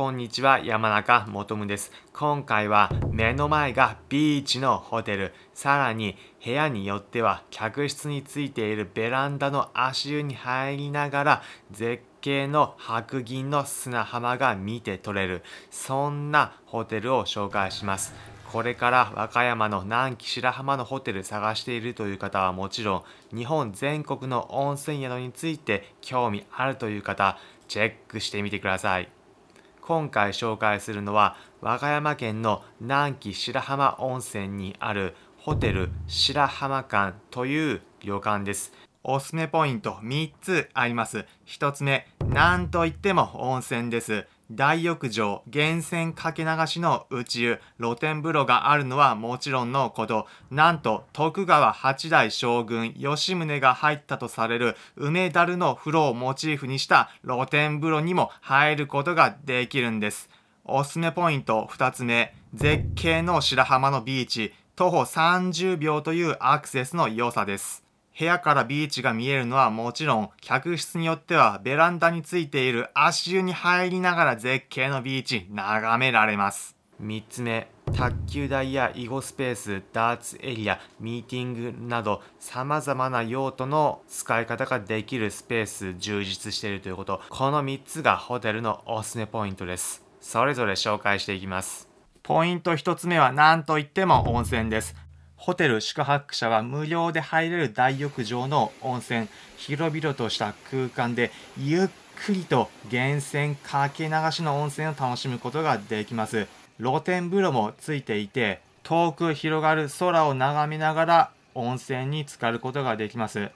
こんにちは、山中もとむです。今回は目の前がビーチのホテル、さらに部屋によっては客室についているベランダの足湯に入りながら絶景の白銀の砂浜が見て取れる、そんなホテルを紹介します。これから和歌山の南紀白浜のホテル探しているという方はもちろん日本全国の温泉宿について興味あるという方チェックしてみてください今回紹介するのは和歌山県の南紀白浜温泉にあるホテル白浜館という旅館です。おすすめポイント3つあります。1つ目なんといっても温泉です。大浴場、源泉かけ流しの内湯、露天風呂があるのはもちろんのこと、なんと徳川八代将軍吉宗が入ったとされる梅だるの風呂をモチーフにした露天風呂にも入ることができるんです。おすすめポイント2つ目、絶景の白浜のビーチ、徒歩30秒というアクセスの良さです。部屋からビーチが見えるのはもちろん、客室によってはベランダについている足湯に入りながら絶景のビーチ眺められます。3つ目、卓球台や囲碁スペース、ダーツエリア、ミーティングなど様々な用途の使い方ができるスペース充実しているということ。この3つがホテルのおすすめポイントです。それぞれ紹介していきます。ポイント1つ目は何といっても温泉です。ホテル宿泊者は無料で入れる大浴場の温泉広々とした空間でゆっくりと源泉かけ流しの温泉を楽しむことができます。露天風呂もついていて遠く広がる空を眺めながら温泉に浸かることができます。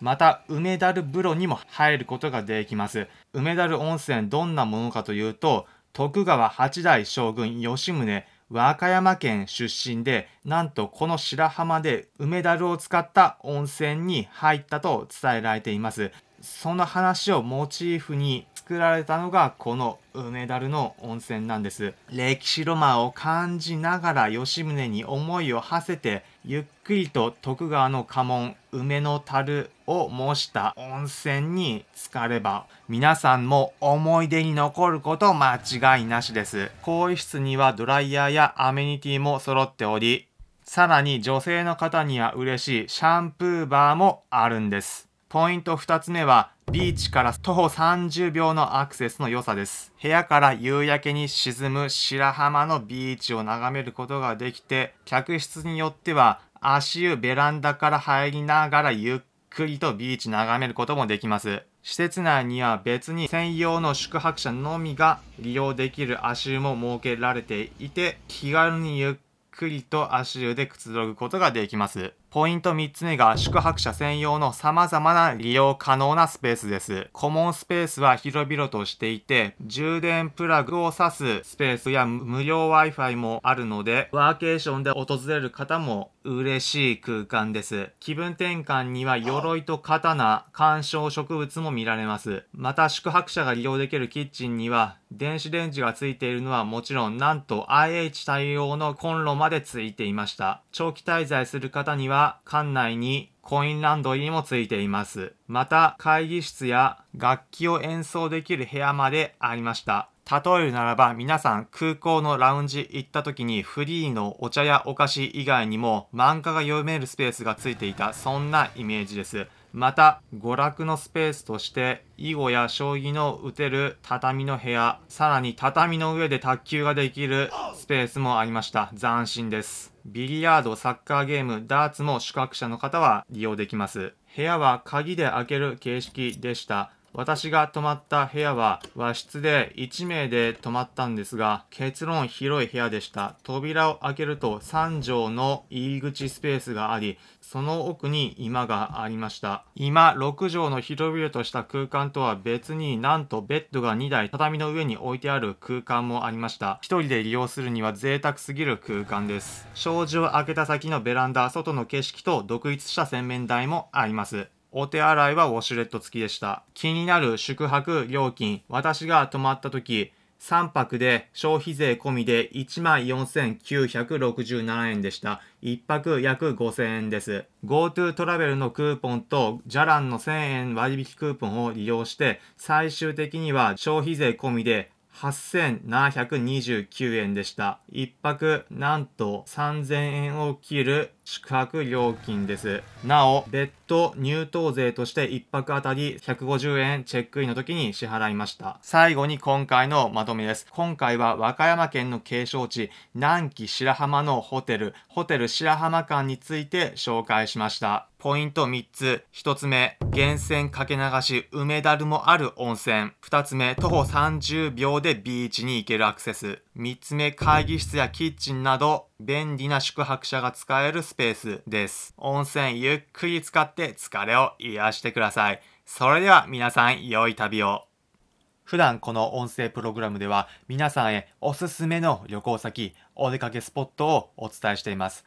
また梅だる風呂にも入ることができます。梅だる温泉どんなものかというと徳川八代将軍吉宗和歌山県出身でなんとこの白浜で梅だるを使った温泉に入ったと伝えられています。その話をモチーフに作られたのがこの梅だるの温泉なんです。歴史ロマンを感じながら吉宗に思いを馳せてゆっくりと徳川の家紋梅の樽を模した温泉に浸かれば皆さんも思い出に残ること間違いなしです。更衣室にはドライヤーやアメニティも揃っておりさらに女性の方には嬉しいシャンプーバーもあるんです。ポイント2つ目はビーチから徒歩30秒のアクセスの良さです。部屋から夕焼けに沈む白浜のビーチを眺めることができて客室によっては足湯ベランダから入りながらゆっくりくりとビーチ眺めることもできます。施設内には別に専用の宿泊者のみが利用できる足湯も設けられていて気軽にゆっくりと足湯でくつろぐことができますポイント3つ目が宿泊者専用の様々な利用可能なスペースです。コモンスペースは広々としていて、充電プラグを挿すスペースや無料 Wi-Fi もあるので、ワーケーションで訪れる方も嬉しい空間です。気分転換には鎧と刀、観賞植物も見られます。また宿泊者が利用できるキッチンには電子レンジがついているのはもちろんなんと IH 対応のコンロまでまでついていました。長期滞在する方には館内にコインランドリーもついています。また会議室や楽器を演奏できる部屋までありました。例えるならば皆さん空港のラウンジ行った時にフリーのお茶やお菓子以外にも漫画が読めるスペースがついていたそんなイメージです。また娯楽のスペースとして囲碁や将棋の打てる畳の部屋さらに畳の上で卓球ができるスペースもありました。斬新です。ビリヤードサッカーゲームダーツも宿泊者の方は利用できます。部屋は鍵で開ける形式でした。私が泊まった部屋は和室で1名で泊まったんですが結論広い部屋でした。扉を開けると3畳の入り口スペースがありその奥に居間がありました。今6畳の広々とした空間とは別になんとベッドが2台畳の上に置いてある空間もありました。一人で利用するには贅沢すぎる空間です。障子を開けた先のベランダ外の景色と独立した洗面台もあります。お手洗いはウォシュレット付きでした。気になる宿泊料金。私が泊まった時、3泊で消費税込みで14,967円でした。1泊約5000円です。GoTo トラベルのクーポンとジャランの1000円割引クーポンを利用して、最終的には消費税込みで8729円でした。一泊なんと3000円を切る宿泊料金です。なお、別途入湯税として一泊あたり150円チェックインの時に支払いました。最後に今回のまとめです。今回は和歌山県の景勝地、南紀白浜のホテル、ホテル白浜館について紹介しました。ポイント3つ。1つ目、源泉かけ流し梅だるもある温泉。2つ目、徒歩30秒でビーチに行けるアクセス。3つ目、会議室やキッチンなど便利な宿泊者が使えるスペースです。温泉ゆっくり使って疲れを癒してください。それでは皆さん良い旅を。普段この音声プログラムでは皆さんへおすすめの旅行先、お出かけスポットをお伝えしています。